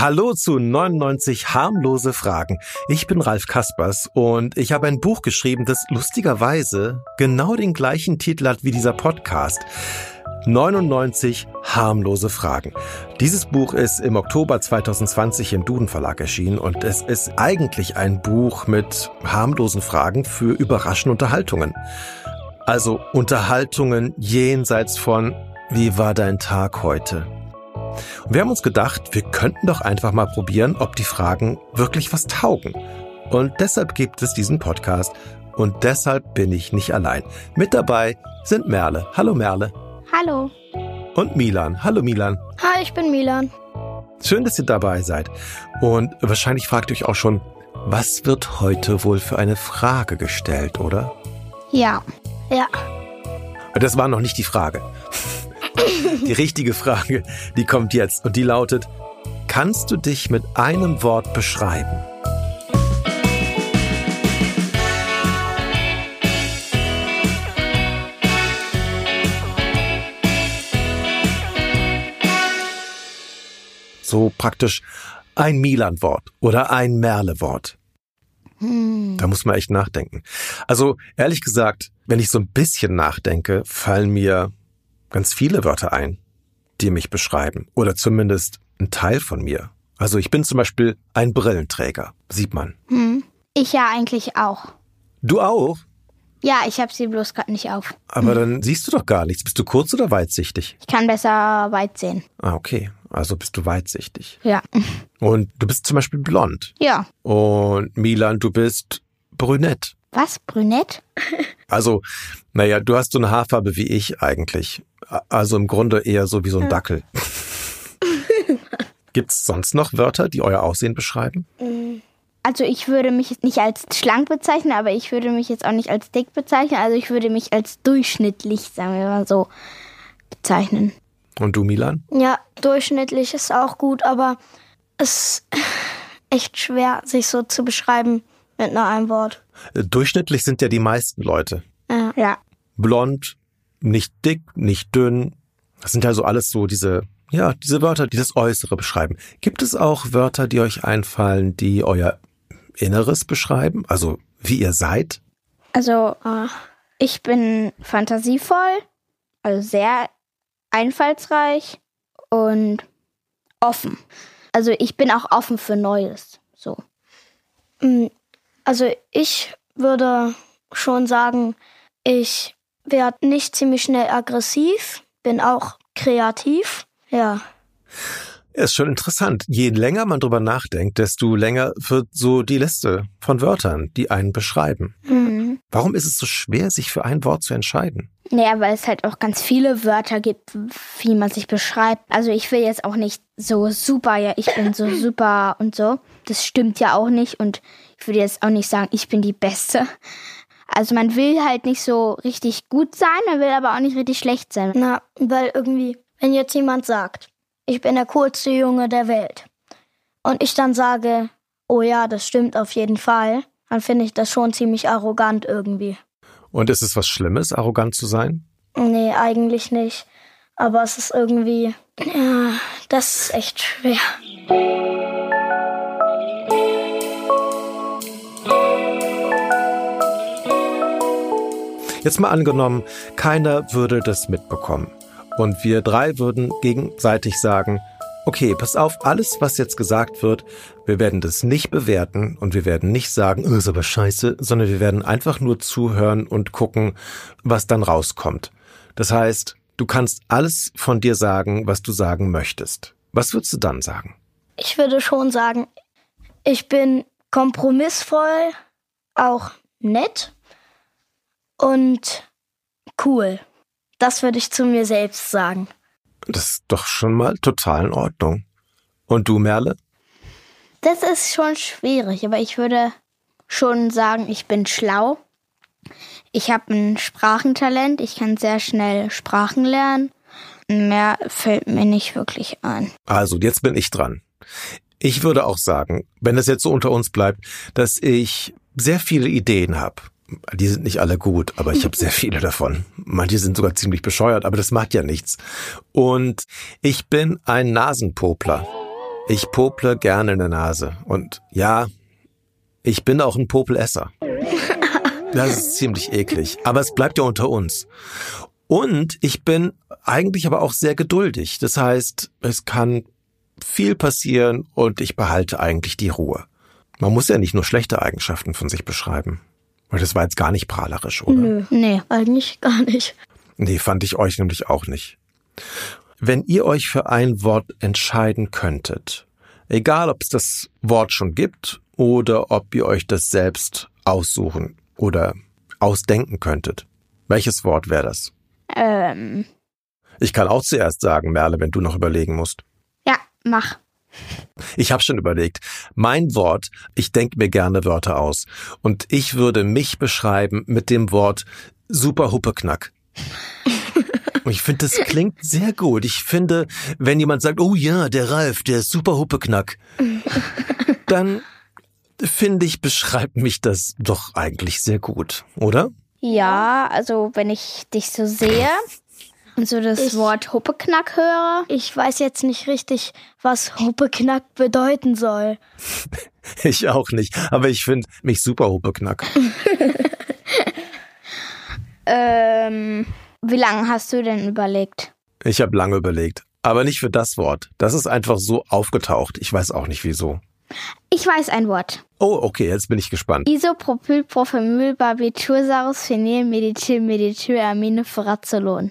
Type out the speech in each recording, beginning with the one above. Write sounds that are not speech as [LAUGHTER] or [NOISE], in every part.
Hallo zu 99 harmlose Fragen. Ich bin Ralf Kaspers und ich habe ein Buch geschrieben, das lustigerweise genau den gleichen Titel hat wie dieser Podcast. 99 harmlose Fragen. Dieses Buch ist im Oktober 2020 im Duden Verlag erschienen und es ist eigentlich ein Buch mit harmlosen Fragen für überraschende Unterhaltungen. Also Unterhaltungen jenseits von wie war dein Tag heute? Und wir haben uns gedacht, wir könnten doch einfach mal probieren, ob die Fragen wirklich was taugen. Und deshalb gibt es diesen Podcast. Und deshalb bin ich nicht allein. Mit dabei sind Merle. Hallo Merle. Hallo. Und Milan. Hallo Milan. Hi, ich bin Milan. Schön, dass ihr dabei seid. Und wahrscheinlich fragt ihr euch auch schon, was wird heute wohl für eine Frage gestellt, oder? Ja. Ja. Das war noch nicht die Frage. Die richtige Frage, die kommt jetzt und die lautet, kannst du dich mit einem Wort beschreiben? So praktisch ein Milan-Wort oder ein Merle-Wort. Hm. Da muss man echt nachdenken. Also ehrlich gesagt, wenn ich so ein bisschen nachdenke, fallen mir ganz viele Wörter ein, die mich beschreiben. Oder zumindest ein Teil von mir. Also ich bin zum Beispiel ein Brillenträger, sieht man. Hm. Ich ja eigentlich auch. Du auch? Ja, ich habe sie bloß gerade nicht auf. Aber dann siehst du doch gar nichts. Bist du kurz oder weitsichtig? Ich kann besser weit sehen. Ah, okay. Also bist du weitsichtig. Ja. Und du bist zum Beispiel blond. Ja. Und Milan, du bist brünett. Was? Brünett? Also, naja, du hast so eine Haarfarbe wie ich eigentlich. Also im Grunde eher so wie so ein Dackel. Gibt's sonst noch Wörter, die euer Aussehen beschreiben? Also ich würde mich nicht als schlank bezeichnen, aber ich würde mich jetzt auch nicht als dick bezeichnen. Also ich würde mich als durchschnittlich, sagen wir mal so, bezeichnen. Und du, Milan? Ja, durchschnittlich ist auch gut, aber es ist echt schwer, sich so zu beschreiben mit nur einem Wort. Äh, Durchschnittlich sind ja die meisten Leute. Ja. Ja. Blond, nicht dick, nicht dünn. Das sind also alles so diese, ja, diese Wörter, die das Äußere beschreiben. Gibt es auch Wörter, die euch einfallen, die euer Inneres beschreiben? Also wie ihr seid? Also äh, ich bin fantasievoll, also sehr einfallsreich und offen. Also ich bin auch offen für Neues. So. Also ich würde schon sagen, ich werde nicht ziemlich schnell aggressiv, bin auch kreativ. Ja. Ist schon interessant. Je länger man drüber nachdenkt, desto länger wird so die Liste von Wörtern, die einen beschreiben. Mhm. Warum ist es so schwer, sich für ein Wort zu entscheiden? Naja, weil es halt auch ganz viele Wörter gibt, wie man sich beschreibt. Also ich will jetzt auch nicht so super, ja, ich bin so super und so. Das stimmt ja auch nicht und ich würde jetzt auch nicht sagen, ich bin die Beste. Also man will halt nicht so richtig gut sein, man will aber auch nicht richtig schlecht sein. Na, weil irgendwie, wenn jetzt jemand sagt, ich bin der coolste Junge der Welt und ich dann sage, oh ja, das stimmt auf jeden Fall, dann finde ich das schon ziemlich arrogant irgendwie. Und ist es was Schlimmes, arrogant zu sein? Nee, eigentlich nicht. Aber es ist irgendwie, ja, das ist echt schwer. Jetzt mal angenommen, keiner würde das mitbekommen. Und wir drei würden gegenseitig sagen, okay, pass auf, alles, was jetzt gesagt wird, wir werden das nicht bewerten und wir werden nicht sagen, oh, ist aber scheiße, sondern wir werden einfach nur zuhören und gucken, was dann rauskommt. Das heißt, du kannst alles von dir sagen, was du sagen möchtest. Was würdest du dann sagen? Ich würde schon sagen, ich bin kompromissvoll, auch nett und cool. Das würde ich zu mir selbst sagen. Das ist doch schon mal total in Ordnung. Und du, Merle? Das ist schon schwierig, aber ich würde schon sagen, ich bin schlau. Ich habe ein Sprachentalent, ich kann sehr schnell Sprachen lernen. Mehr fällt mir nicht wirklich ein. Also, jetzt bin ich dran. Ich würde auch sagen, wenn es jetzt so unter uns bleibt, dass ich sehr viele Ideen habe. Die sind nicht alle gut, aber ich habe sehr viele davon. Manche sind sogar ziemlich bescheuert, aber das macht ja nichts. Und ich bin ein Nasenpopler. Ich pople gerne in der Nase. Und ja, ich bin auch ein Popelesser. Das ist ziemlich eklig. Aber es bleibt ja unter uns. Und ich bin eigentlich aber auch sehr geduldig. Das heißt, es kann viel passieren und ich behalte eigentlich die Ruhe. Man muss ja nicht nur schlechte Eigenschaften von sich beschreiben. Weil das war jetzt gar nicht prahlerisch, oder? Nö, nee, eigentlich gar nicht. Nee, fand ich euch nämlich auch nicht. Wenn ihr euch für ein Wort entscheiden könntet, egal ob es das Wort schon gibt oder ob ihr euch das selbst aussuchen oder ausdenken könntet, welches Wort wäre das? Ähm, Ich kann auch zuerst sagen, Merle, wenn du noch überlegen musst. ja, mach. Ich habe schon überlegt. Mein Wort, ich denke mir gerne Wörter aus. Und ich würde mich beschreiben mit dem Wort super Huppeknack. [LAUGHS] Und ich finde, das klingt sehr gut. Ich finde, wenn jemand sagt, oh ja, der Ralf, der ist super Huppeknack, [LAUGHS] dann finde ich, beschreibt mich das doch eigentlich sehr gut, oder? Ja, also wenn ich dich so sehe und so das Ich- Wort Huppeknack höre. Ich weiß jetzt nicht richtig, was Huppeknack bedeuten soll. [LAUGHS] Ich auch nicht. Aber ich finde mich super Huppeknack. [LAUGHS] Ähm, wie lange hast du denn überlegt? Ich habe lange überlegt. Aber nicht für das Wort. Das ist einfach so aufgetaucht. Ich weiß auch nicht wieso. Ich weiß ein Wort. Oh, okay, jetzt bin ich gespannt. Isopropylprofamylbarbitursaurus phenyl medityl meditylamine furazolon.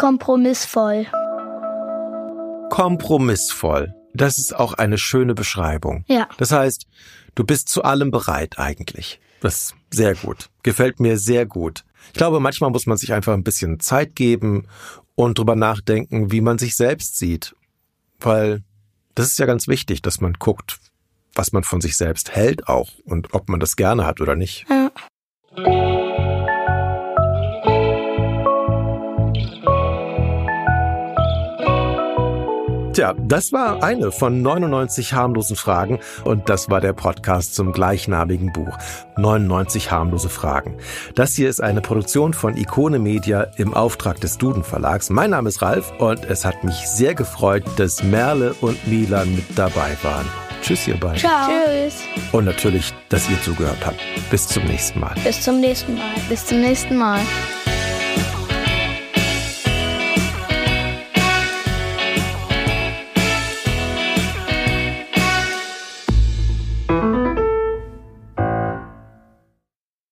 kompromissvoll. Kompromissvoll. Das ist auch eine schöne Beschreibung. Ja. Das heißt, du bist zu allem bereit eigentlich. Das ist sehr gut. Gefällt mir sehr gut. Ich glaube, manchmal muss man sich einfach ein bisschen Zeit geben und drüber nachdenken, wie man sich selbst sieht. Weil das ist ja ganz wichtig, dass man guckt, was man von sich selbst hält auch und ob man das gerne hat oder nicht. Ja. Tja, das war eine von 99 harmlosen Fragen und das war der Podcast zum gleichnamigen Buch 99 harmlose Fragen. Das hier ist eine Produktion von Ikone Media im Auftrag des Duden Verlags. Mein Name ist Ralf und es hat mich sehr gefreut, dass Merle und Milan mit dabei waren. Tschüss ihr beiden. Ciao. Tschüss. Und natürlich, dass ihr zugehört habt. Bis zum nächsten Mal. Bis zum nächsten Mal. Bis zum nächsten Mal.